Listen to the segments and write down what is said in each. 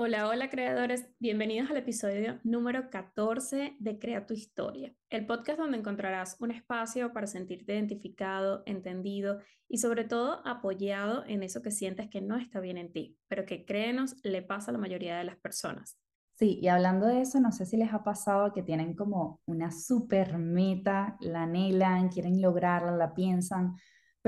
Hola, hola creadores, bienvenidos al episodio número 14 de Crea tu historia, el podcast donde encontrarás un espacio para sentirte identificado, entendido y sobre todo apoyado en eso que sientes que no está bien en ti, pero que créenos le pasa a la mayoría de las personas. Sí, y hablando de eso, no sé si les ha pasado que tienen como una super meta, la anhelan, quieren lograrla, la piensan,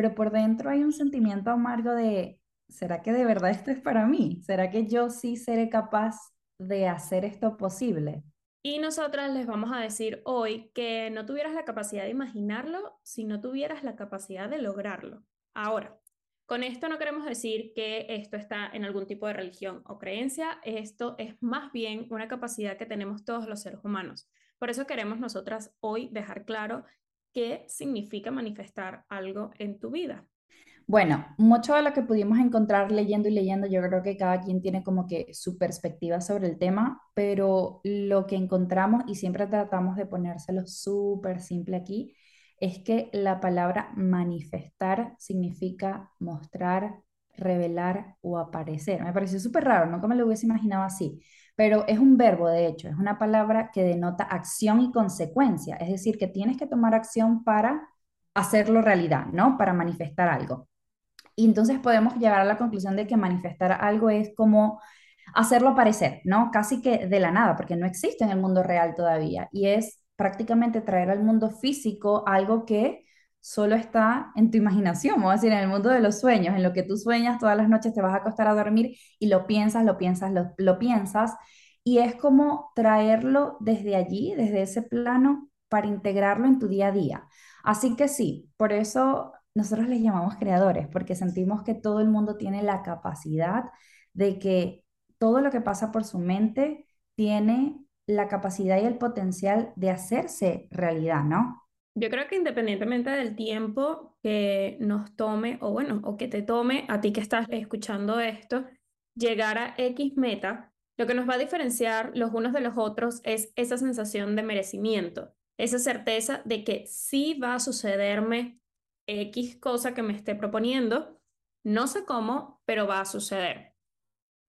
pero por dentro hay un sentimiento amargo de ¿será que de verdad esto es para mí? ¿Será que yo sí seré capaz de hacer esto posible? Y nosotras les vamos a decir hoy que no tuvieras la capacidad de imaginarlo si no tuvieras la capacidad de lograrlo. Ahora, con esto no queremos decir que esto está en algún tipo de religión o creencia, esto es más bien una capacidad que tenemos todos los seres humanos. Por eso queremos nosotras hoy dejar claro qué significa manifestar algo en tu vida. Bueno, mucho de lo que pudimos encontrar leyendo y leyendo, yo creo que cada quien tiene como que su perspectiva sobre el tema, pero lo que encontramos y siempre tratamos de ponérselo súper simple aquí, es que la palabra manifestar significa mostrar, revelar o aparecer. Me pareció súper raro, nunca me lo hubiese imaginado así, pero es un verbo, de hecho, es una palabra que denota acción y consecuencia, es decir, que tienes que tomar acción para hacerlo realidad, ¿no? Para manifestar algo. Y entonces podemos llegar a la conclusión de que manifestar algo es como hacerlo parecer, ¿no? Casi que de la nada, porque no existe en el mundo real todavía. Y es prácticamente traer al mundo físico algo que solo está en tu imaginación, vamos a decir, en el mundo de los sueños, en lo que tú sueñas todas las noches, te vas a acostar a dormir y lo piensas, lo piensas, lo, lo piensas. Y es como traerlo desde allí, desde ese plano, para integrarlo en tu día a día. Así que sí, por eso nosotros les llamamos creadores porque sentimos que todo el mundo tiene la capacidad de que todo lo que pasa por su mente tiene la capacidad y el potencial de hacerse realidad, ¿no? Yo creo que independientemente del tiempo que nos tome, o bueno, o que te tome a ti que estás escuchando esto, llegar a X meta, lo que nos va a diferenciar los unos de los otros es esa sensación de merecimiento, esa certeza de que sí va a sucederme X cosa que me esté proponiendo, no sé cómo, pero va a suceder.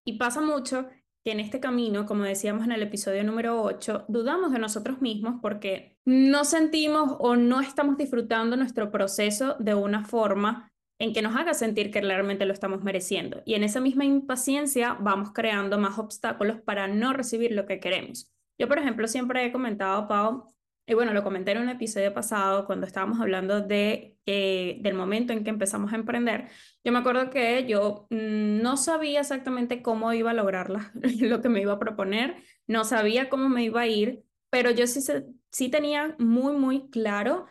Y pasa mucho que en este camino, como decíamos en el episodio número 8, dudamos de nosotros mismos porque no sentimos o no estamos disfrutando nuestro proceso de una forma en que nos haga sentir que realmente lo estamos mereciendo. Y en esa misma impaciencia vamos creando más obstáculos para no recibir lo que queremos. Yo, por ejemplo, siempre he comentado, Pau, y bueno, lo comenté en un episodio pasado cuando estábamos hablando de, del momento en que empezamos a emprender. Yo me acuerdo que yo mm, no sabía exactamente cómo iba a lograr lo que me iba a proponer, no sabía cómo me iba a ir, pero yo sí, sí tenía muy, muy claro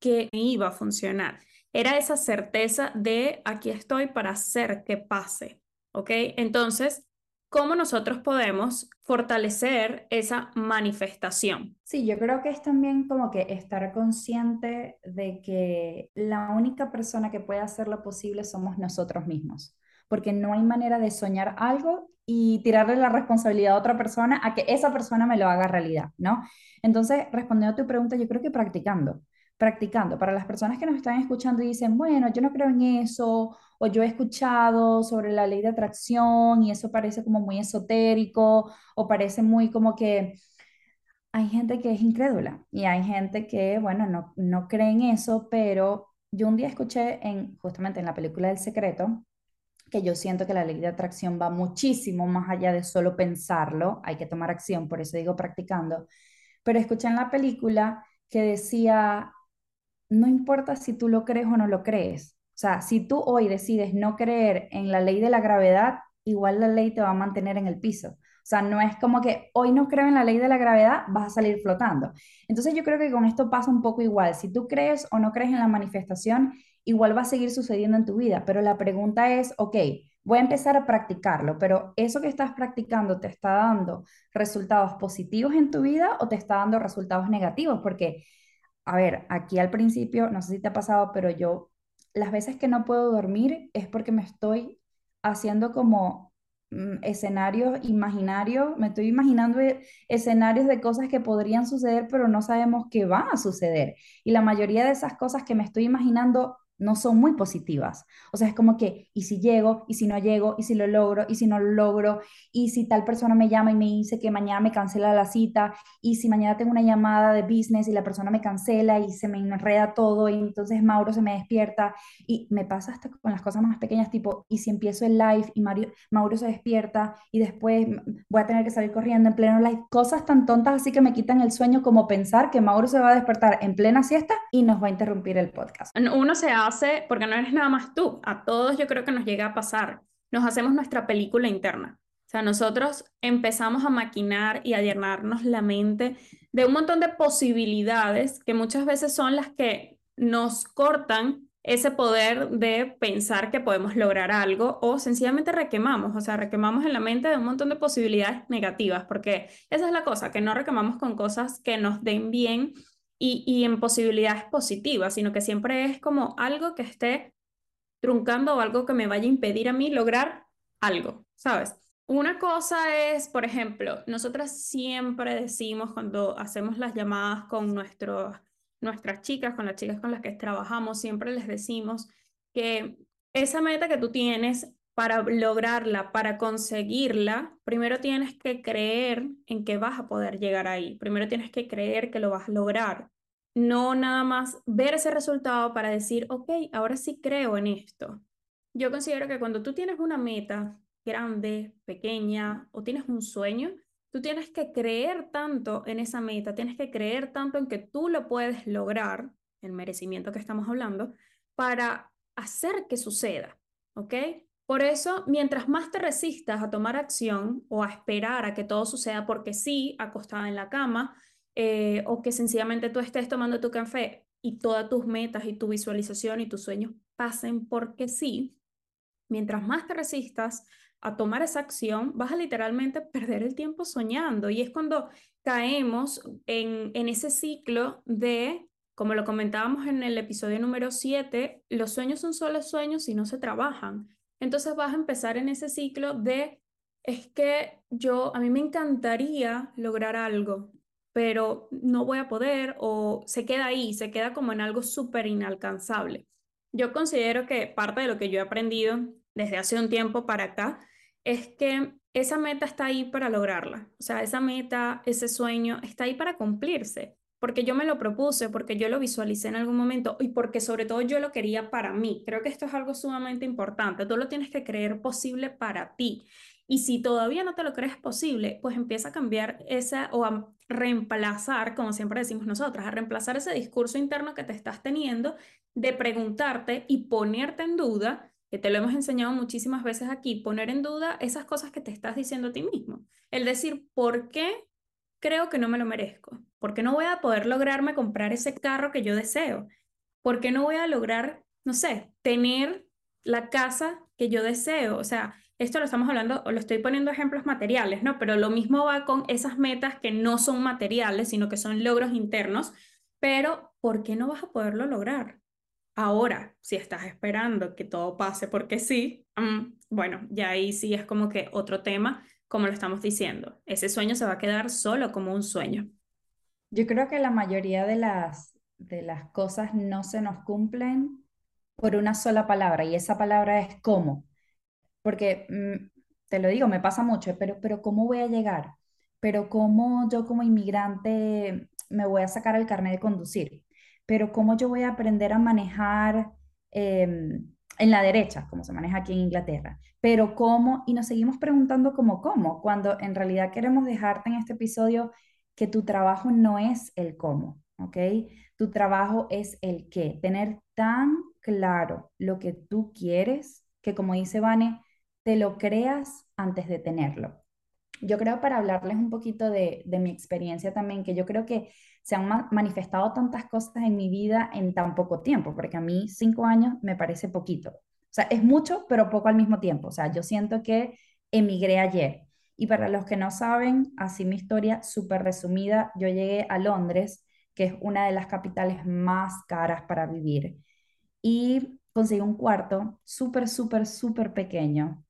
que iba a funcionar. Era esa certeza de aquí estoy para hacer que pase, ¿ok? Entonces, cómo nosotros podemos fortalecer esa manifestación. Sí, yo creo que es también como que estar consciente de que la única persona que puede hacer lo posible somos nosotros mismos, porque no hay manera de soñar algo y tirarle la responsabilidad a otra persona a que esa persona me lo haga realidad, ¿no? Entonces, respondiendo a tu pregunta, yo creo que practicando practicando. Para las personas que nos están escuchando y dicen, bueno, yo no creo en eso, o yo he escuchado sobre la ley de atracción y eso parece como muy esotérico, o parece muy como que hay gente que es incrédula y hay gente que, bueno, no, no cree en eso, pero yo un día escuché en, justamente en la película del secreto, que yo siento que la ley de atracción va muchísimo más allá de solo pensarlo, hay que tomar acción, por eso digo practicando, pero escuché en la película que decía, no importa si tú lo crees o no lo crees. O sea, si tú hoy decides no creer en la ley de la gravedad, igual la ley te va a mantener en el piso. O sea, no es como que hoy no creo en la ley de la gravedad, vas a salir flotando. Entonces yo creo que con esto pasa un poco igual. Si tú crees o no crees en la manifestación, igual va a seguir sucediendo en tu vida. Pero la pregunta es, ok, voy a empezar a practicarlo, pero ¿eso que estás practicando te está dando resultados positivos en tu vida o te está dando resultados negativos? Porque a ver, aquí al principio, no sé si te ha pasado, pero yo las veces que no puedo dormir es porque me estoy haciendo como mm, escenarios imaginarios, me estoy imaginando e, escenarios de cosas que podrían suceder, pero no sabemos qué van a suceder. Y la mayoría de esas cosas que me estoy imaginando no son muy positivas. O sea, es como que, ¿y si llego? ¿Y si no llego? ¿Y si lo logro? ¿Y si no lo logro? ¿Y si tal persona me llama y me dice que mañana me cancela la cita? ¿Y si mañana tengo una llamada de business y la persona me cancela y se me enreda todo y entonces Mauro se me despierta? Y me pasa hasta con las cosas más pequeñas, tipo, ¿y si empiezo el live y Mauro se despierta y después voy a tener que salir corriendo en pleno live? Cosas tan tontas así que me quitan el sueño como pensar que Mauro se va a despertar en plena siesta y nos va a interrumpir el podcast. Uno se porque no eres nada más tú, a todos yo creo que nos llega a pasar, nos hacemos nuestra película interna. O sea, nosotros empezamos a maquinar y a llenarnos la mente de un montón de posibilidades que muchas veces son las que nos cortan ese poder de pensar que podemos lograr algo o sencillamente requemamos, o sea, requemamos en la mente de un montón de posibilidades negativas, porque esa es la cosa, que no requemamos con cosas que nos den bien y, en posibilidades positivas, sino que siempre es como algo que esté truncando o algo que me vaya a impedir a mí lograr algo, ¿sabes? Una cosa es, por ejemplo, nosotras siempre decimos cuando hacemos las llamadas con nuestros, nuestras chicas, con las chicas con las que trabajamos, siempre les decimos que esa meta que tú tienes para lograrla, para conseguirla, primero tienes que creer en que vas a poder llegar ahí. Primero tienes que creer que lo vas a lograr. No nada más ver ese resultado para decir, ok, ahora sí creo en esto. Yo considero que cuando tú tienes una meta grande, pequeña o tienes un sueño, tú tienes que creer tanto en esa meta, tienes que creer tanto en que tú lo puedes lograr, el merecimiento que estamos hablando, para hacer que suceda, ¿ok? Por eso, mientras más te resistas a tomar acción o a esperar a que todo suceda porque sí, acostada en la cama, eh, o que sencillamente tú estés tomando tu café y todas tus metas y tu visualización y tus sueños pasen porque sí, mientras más te resistas a tomar esa acción, vas a literalmente perder el tiempo soñando. Y es cuando caemos en, ese ciclo de, como lo comentábamos en el episodio número 7, los sueños son solo sueños si no se trabajan. Entonces vas a empezar en ese ciclo de, es que yo, a mí me encantaría lograr algo, pero no voy a poder o se queda ahí, se queda como en algo súper inalcanzable. Yo considero que parte de lo que yo he aprendido desde hace un tiempo para acá es que esa meta está ahí para lograrla. O sea, esa meta, ese sueño está ahí para cumplirse porque yo me lo propuse, porque yo lo visualicé en algún momento y porque sobre todo yo lo quería para mí. Creo que esto es algo sumamente importante. Tú lo tienes que creer posible para ti. Y si todavía no te lo crees posible, pues empieza a cambiar esa o a reemplazar, como siempre decimos nosotras, a reemplazar ese discurso interno que te estás teniendo de preguntarte y ponerte en duda, que te lo hemos enseñado muchísimas veces aquí, poner en duda esas cosas que te estás diciendo a ti mismo. El decir, ¿por qué creo que no me lo merezco? ¿Por qué no voy a poder lograrme comprar ese carro que yo deseo? ¿Por qué no voy a lograr, no sé, tener la casa que yo deseo? O sea, esto lo estamos hablando, o lo estoy poniendo ejemplos materiales, ¿no? Pero lo mismo va con esas metas que no son materiales, sino que son logros internos. Pero, ¿por qué no vas a poderlo lograr? Ahora, si estás esperando que todo pase porque sí, mm, bueno, ya ahí sí es como que otro tema, como lo estamos diciendo. Ese sueño se va a quedar solo como un sueño. Yo creo que la mayoría de las, de las cosas no se nos cumplen por una sola palabra y esa palabra es cómo. Porque mm, te lo digo, me pasa mucho, pero, pero ¿cómo voy a llegar? Pero ¿cómo yo como inmigrante me voy a sacar el carnet de conducir? Pero ¿cómo yo voy a aprender a manejar em, en la derecha, como se maneja aquí en Inglaterra? Pero ¿cómo? Y nos seguimos preguntando como cómo, cuando en realidad queremos dejarte en este episodio que tu trabajo no es el cómo, ¿ok? Tu trabajo es el qué. Tener tan claro lo que tú quieres que, como dice Vane, te lo creas antes de tenerlo. Yo creo para hablarles un poquito de, mi experiencia también, que yo creo que se han manifestado tantas cosas en mi vida en tan poco tiempo, porque a mí cinco años me parece poquito. O sea, es mucho, pero poco al mismo tiempo. O sea, yo siento que emigré ayer. Y para los que no saben, así mi historia súper resumida, yo llegué a Londres, que es una de las capitales más caras para vivir, y conseguí un cuarto súper, súper, súper pequeño.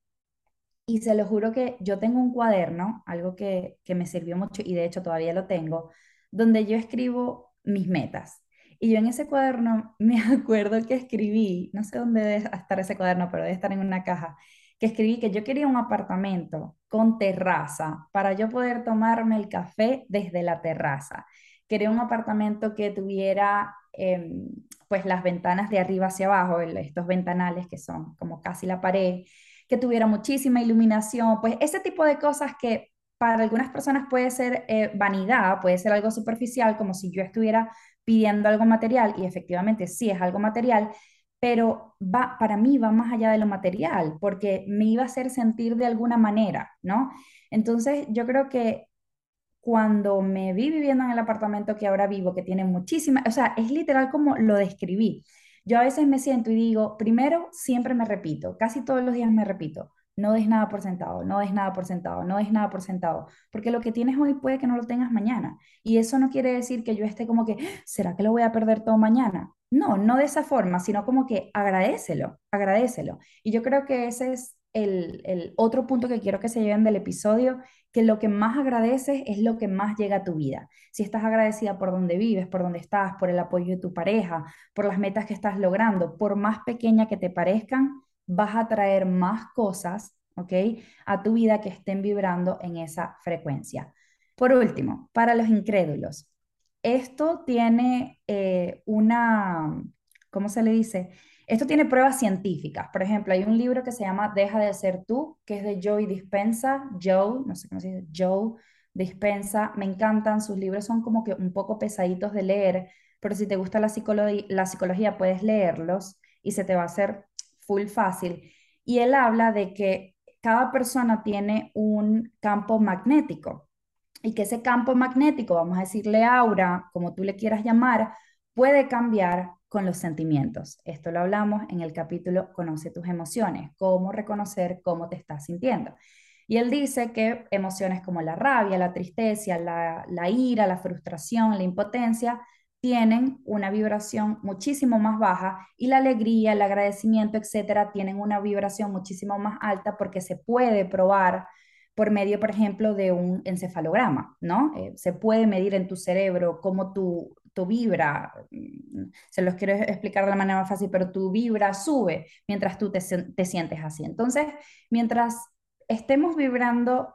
Y se lo juro que yo tengo un cuaderno, algo que, que me sirvió mucho y de hecho todavía lo tengo, donde yo escribo mis metas. Y yo en ese cuaderno me acuerdo que escribí, no sé dónde debe estar ese cuaderno, pero debe estar en una caja, que escribí que yo quería un apartamento con terraza para yo poder tomarme el café desde la terraza. Quería un apartamento que tuviera em, pues las ventanas de arriba hacia abajo, estos ventanales que son como casi la pared, que tuviera muchísima iluminación, pues ese tipo de cosas que para algunas personas puede ser eh, vanidad, puede ser algo superficial, como si yo estuviera pidiendo algo material, y efectivamente sí es algo material, pero va, para mí va más allá de lo material, porque me iba a hacer sentir de alguna manera, ¿no? Entonces yo creo que cuando me vi viviendo en el apartamento que ahora vivo, que tiene muchísimas, o sea, es literal como lo describí. Yo a veces me siento y digo, primero, siempre me repito, casi todos los días me repito, no des nada por sentado, no des nada por sentado, no des nada por sentado, porque lo que tienes hoy puede que no lo tengas mañana. Y eso no quiere decir que yo esté como que, ¿será que lo voy a perder todo mañana? No, no de esa forma, sino como que agradecelo, agradecelo. Y yo creo que ese es el, el otro punto que quiero que se lleven del episodio, que lo que más agradeces es lo que más llega a tu vida. Si estás agradecida por donde vives, por donde estás, por el apoyo de tu pareja, por las metas que estás logrando, por más pequeña que te parezcan, vas a traer más cosas, ¿ok? A tu vida que estén vibrando en esa frecuencia. Por último, para los incrédulos, esto tiene eh, una, ¿cómo se le dice? Esto tiene pruebas científicas. Por ejemplo, hay un libro que se llama Deja de ser tú, que es de Joe Dispensa. Joe, no sé cómo se dice, Joe Dispensa. Me encantan, sus libros son como que un poco pesaditos de leer, pero si te gusta la, la psicología puedes leerlos y se te va a hacer full fácil. Y él habla de que cada persona tiene un campo magnético y que ese campo magnético, vamos a decirle aura, como tú le quieras llamar, puede cambiar con los sentimientos. Esto lo hablamos en el capítulo Conoce tus emociones, cómo reconocer cómo te estás sintiendo. Y él dice que emociones como la rabia, la tristeza, la, la ira, la frustración, la impotencia, tienen una vibración muchísimo más baja y la alegría, el agradecimiento, etcétera, tienen una vibración muchísimo más alta porque se puede probar por medio, por ejemplo, de un encefalograma, ¿no? Eh, se puede medir en tu cerebro cómo tu, tu vibra, mm, se los quiero explicar de la manera más fácil, pero tu vibra sube mientras tú te, te sientes así. Entonces, mientras estemos vibrando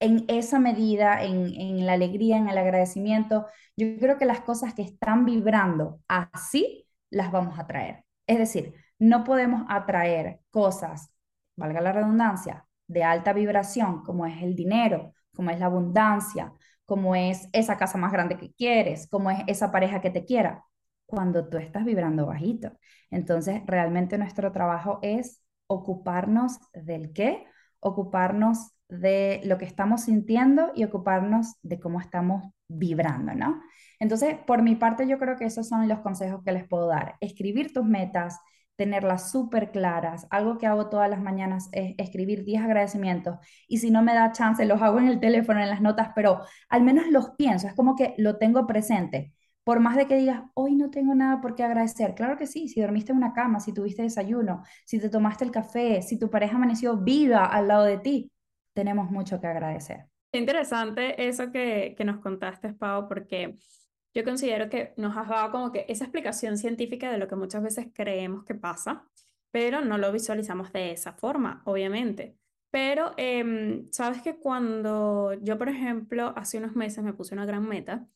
en esa medida, en, la alegría, en el agradecimiento, yo creo que las cosas que están vibrando así las vamos a traer. Es decir, no podemos atraer cosas, valga la redundancia, de alta vibración, como es el dinero, como es la abundancia, como es esa casa más grande que quieres, como es esa pareja que te quiera, cuando tú estás vibrando bajito. Entonces, realmente nuestro trabajo es ocuparnos del qué, ocuparnos de lo que estamos sintiendo y ocuparnos de cómo estamos vibrando, ¿no? Entonces, por mi parte, yo creo que esos son los consejos que les puedo dar. Escribir tus metas, tenerlas súper claras. Algo que hago todas las mañanas es escribir 10 agradecimientos y si no me da chance, los hago en el teléfono, en las notas, pero al menos los pienso, es como que lo tengo presente. Por más de que digas, hoy no tengo nada por qué agradecer. Claro que sí, si dormiste en una cama, si tuviste desayuno, si te tomaste el café, si tu pareja amaneció viva al lado de ti, tenemos mucho que agradecer. Interesante eso que, que nos contaste, Pau, porque yo considero que nos has dado como que esa explicación científica de lo que muchas veces creemos que pasa, pero no lo visualizamos de esa forma, obviamente. Pero em, sabes que cuando yo, por ejemplo, hace unos meses me puse una gran meta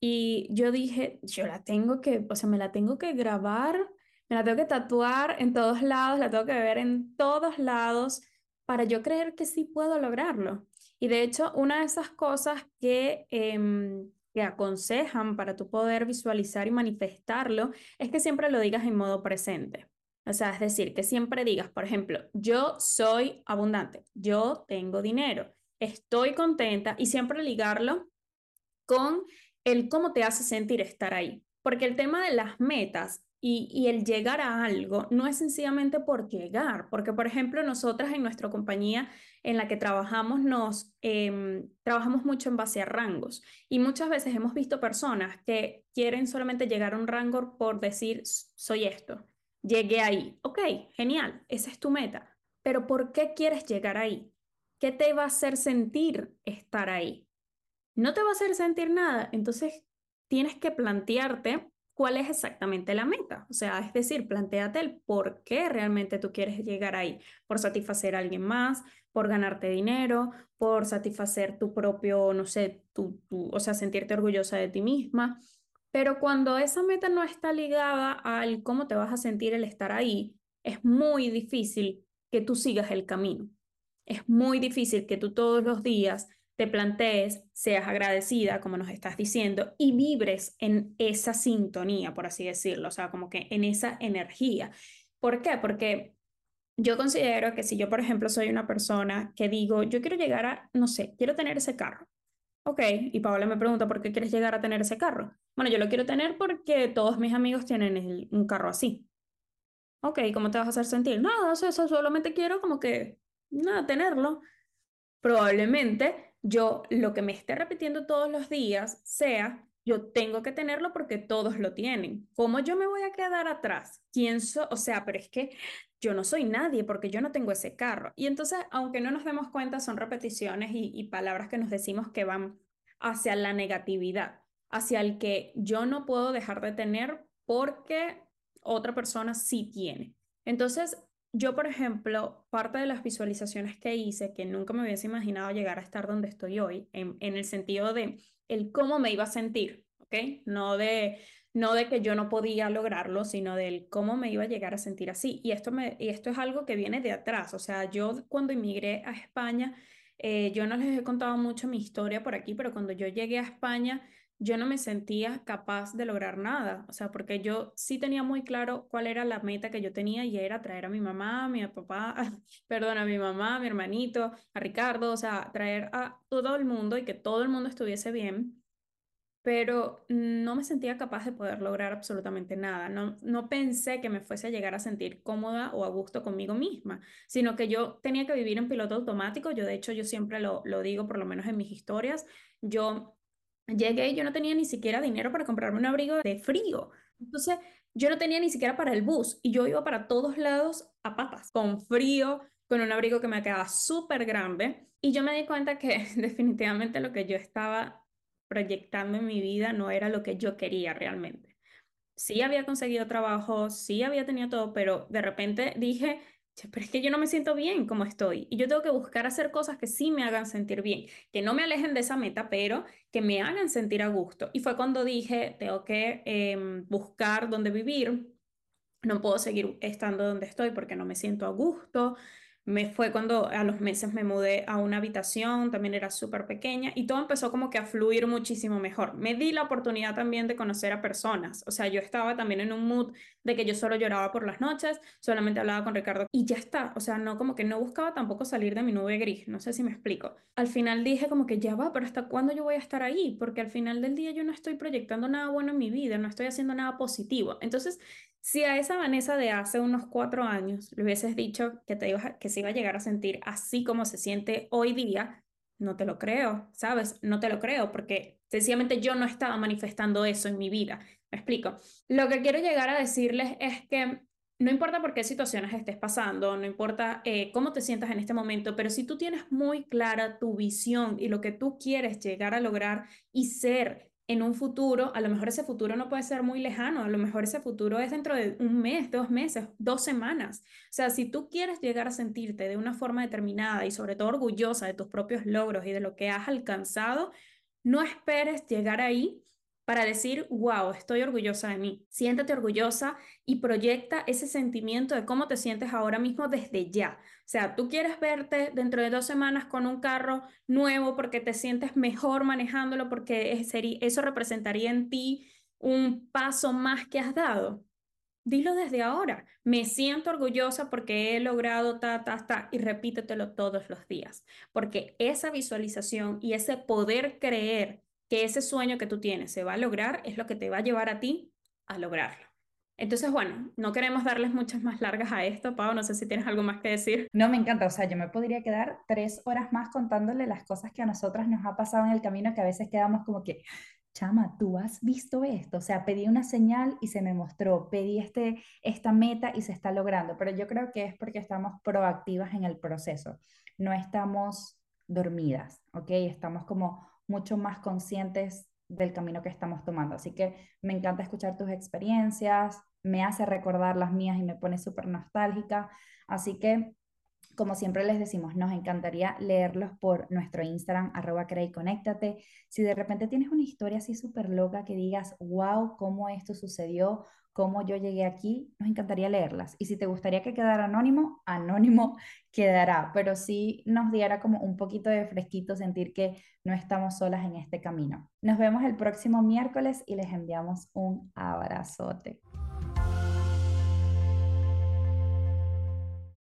y yo dije, yo la tengo que, o sea, me la tengo que grabar, me la tengo que tatuar en todos lados, la tengo que ver en todos lados para yo creer que sí puedo lograrlo. Y de hecho, una de esas cosas que, em, que aconsejan para tu poder visualizar y manifestarlo es que siempre lo digas en modo presente. O sea, es decir, que siempre digas, por ejemplo, yo soy abundante, yo tengo dinero, estoy contenta y siempre ligarlo con el cómo te hace sentir estar ahí. Porque el tema de las metas y, el llegar a algo no es sencillamente por llegar, porque por ejemplo nosotras en nuestra compañía en la que trabajamos nos em, trabajamos mucho en base a rangos y muchas veces hemos visto personas que quieren solamente llegar a un rango por decir soy esto, llegué ahí, ok, genial, esa es tu meta, pero ¿por qué quieres llegar ahí? ¿Qué te va a hacer sentir estar ahí? No te va a hacer sentir nada, entonces tienes que plantearte cuál es exactamente la meta. O sea, es decir, planteate el por qué realmente tú quieres llegar ahí. Por satisfacer a alguien más, por ganarte dinero, por satisfacer tu propio, no sé, tu, tu, o sea, sentirte orgullosa de ti misma. Pero cuando esa meta no está ligada al cómo te vas a sentir el estar ahí, es muy difícil que tú sigas el camino. Es muy difícil que tú todos los días te plantees, seas agradecida, como nos estás diciendo, y vibres en esa sintonía, por así decirlo, o sea, como que en esa energía. ¿Por qué? Porque yo considero que si yo, por ejemplo, soy una persona que digo, yo quiero llegar a, no sé, quiero tener ese carro. Ok, y Paola me pregunta, ¿por qué quieres llegar a tener ese carro? Bueno, yo lo quiero tener porque todos mis amigos tienen un carro así. Ok, ¿cómo te vas a hacer sentir? Nada, eso, eso solamente quiero como que, nada, tenerlo. Probablemente yo lo que me esté repitiendo todos los días sea, yo tengo que tenerlo porque todos lo tienen. ¿Cómo yo me voy a quedar atrás? ¿Quién? O sea, pero es que yo no soy nadie porque yo no tengo ese carro. Y entonces, aunque no nos demos cuenta, son repeticiones y palabras que nos decimos que van hacia la negatividad, hacia el que yo no puedo dejar de tener porque otra persona sí tiene. Entonces, yo, por ejemplo, parte de las visualizaciones que hice, que nunca me hubiese imaginado llegar a estar donde estoy hoy, en, en el sentido de el cómo me iba a sentir, ¿ok? No de, no de que yo no podía lograrlo, sino del cómo me iba a llegar a sentir así. Y esto, me, y esto es algo que viene de atrás. O sea, yo cuando emigré a España, eh, yo no les he contado mucho mi historia por aquí, pero cuando yo llegué a España, yo no me sentía capaz de lograr nada, o sea, porque yo sí tenía muy claro cuál era la meta que yo tenía y era traer a mi mamá, a mi papá, perdón, a mi mamá, a mi hermanito, a Ricardo, o sea, traer a todo el mundo y que todo el mundo estuviese bien, pero no me sentía capaz de poder lograr absolutamente nada, no, no pensé que me fuese a llegar a sentir cómoda o a gusto conmigo misma, sino que yo tenía que vivir en piloto automático, yo de hecho yo siempre lo, lo digo, por lo menos en mis historias, yo Llegué y yo no tenía ni siquiera dinero para comprarme un abrigo de frío. Entonces, yo no tenía ni siquiera para el bus y yo iba para todos lados a patas, con frío, con un abrigo que me quedaba súper grande. Y yo me di cuenta que definitivamente lo que yo estaba proyectando en mi vida no era lo que yo quería realmente. Sí había conseguido trabajo, sí había tenido todo, pero de repente dije, pero es que yo no me siento bien como estoy y yo tengo que buscar hacer cosas que sí me hagan sentir bien, que no me alejen de esa meta, pero que me hagan sentir a gusto. Y fue cuando dije, tengo que em, buscar dónde vivir, no puedo seguir estando donde estoy porque no me siento a gusto, me fue cuando a los meses me mudé a una habitación, también era súper pequeña y todo empezó como que a fluir muchísimo mejor. Me di la oportunidad también de conocer a personas, o sea, yo estaba también en un mood de que yo solo lloraba por las noches, solamente hablaba con Ricardo y ya está, o sea, no como que no buscaba tampoco salir de mi nube gris, no sé si me explico. Al final dije como que ya va, pero ¿hasta cuándo yo voy a estar ahí? Porque al final del día yo no estoy proyectando nada bueno en mi vida, no estoy haciendo nada positivo. Entonces, si a esa Vanessa de hace unos cuatro años le hubieses dicho que, te iba, que se iba a llegar a sentir así como se siente hoy día, no te lo creo, ¿sabes? No te lo creo porque sencillamente yo no estaba manifestando eso en mi vida. Me explico. Lo que quiero llegar a decirles es que no importa por qué situaciones estés pasando, no importa eh, cómo te sientas en este momento, pero si tú tienes muy clara tu visión y lo que tú quieres llegar a lograr y ser en un futuro, a lo mejor ese futuro no puede ser muy lejano, a lo mejor ese futuro es dentro de un mes, dos meses, dos semanas. O sea, si tú quieres llegar a sentirte de una forma determinada y sobre todo orgullosa de tus propios logros y de lo que has alcanzado, no esperes llegar ahí para decir, wow, estoy orgullosa de mí. Siéntete orgullosa y proyecta ese sentimiento de cómo te sientes ahora mismo desde ya. O sea, tú quieres verte dentro de dos semanas con un carro nuevo porque te sientes mejor manejándolo, porque eso representaría en ti un paso más que has dado. Dilo desde ahora. Me siento orgullosa porque he logrado ta, ta, ta, y repítetelo todos los días, porque esa visualización y ese poder creer que ese sueño que tú tienes se va a lograr es lo que te va a llevar a ti a lograrlo. Entonces, bueno, no queremos darles muchas más largas a esto, Pau, no sé si tienes algo más que decir. No, me encanta, o sea, yo me podría quedar tres horas más contándole las cosas que a nosotras nos ha pasado en el camino, que a veces quedamos como que, chama, tú has visto esto, o sea, pedí una señal y se me mostró, pedí este, esta meta y se está logrando, pero yo creo que es porque estamos proactivas en el proceso, no estamos dormidas, ¿ok? Estamos como mucho más conscientes del camino que estamos tomando. Así que me encanta escuchar tus experiencias, me hace recordar las mías y me pone súper nostálgica. Así que como siempre les decimos, nos encantaría leerlos por nuestro Instagram, arroba. Si de repente tienes una historia así súper loca que digas, wow, cómo esto sucedió, cómo yo llegué aquí, nos encantaría leerlas. Y si te gustaría que quedara anónimo, anónimo quedará, pero sí nos diera como un poquito de fresquito sentir que no estamos solas en este camino. Nos vemos el próximo miércoles y les enviamos un abrazote.